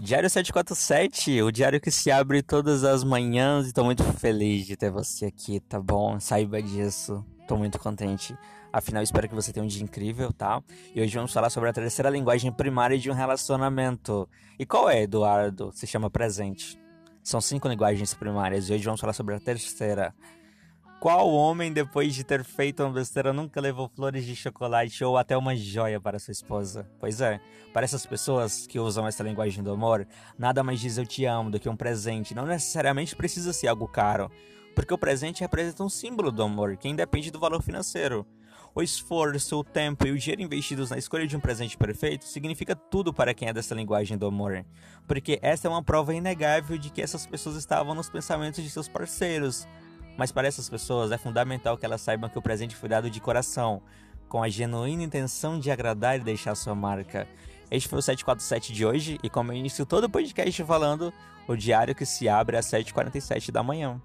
Diário 747, o diário que se abre todas as manhãs e tô muito feliz de ter você aqui, tá bom? Saiba disso, tô muito contente. Afinal, espero que você tenha um dia incrível, tá? E hoje vamos falar sobre a terceira linguagem primária de um relacionamento. E qual é, Eduardo? Se chama presente. São cinco linguagens primárias e hoje vamos falar sobre a terceira. Qual homem, depois de ter feito uma besteira, nunca levou flores de chocolate ou até uma joia para sua esposa? Pois é, para essas pessoas que usam essa linguagem do amor, nada mais diz eu te amo do que um presente. Não necessariamente precisa ser algo caro, porque o presente representa um símbolo do amor, que independe do valor financeiro. O esforço, o tempo e o dinheiro investidos na escolha de um presente perfeito significa tudo para quem é dessa linguagem do amor, porque essa é uma prova inegável de que essas pessoas estavam nos pensamentos de seus parceiros mas para essas pessoas é fundamental que elas saibam que o presente foi dado de coração, com a genuína intenção de agradar e deixar sua marca. Este foi o 747 de hoje e como eu inicio todo o podcast falando, o diário que se abre às 7h47 da manhã.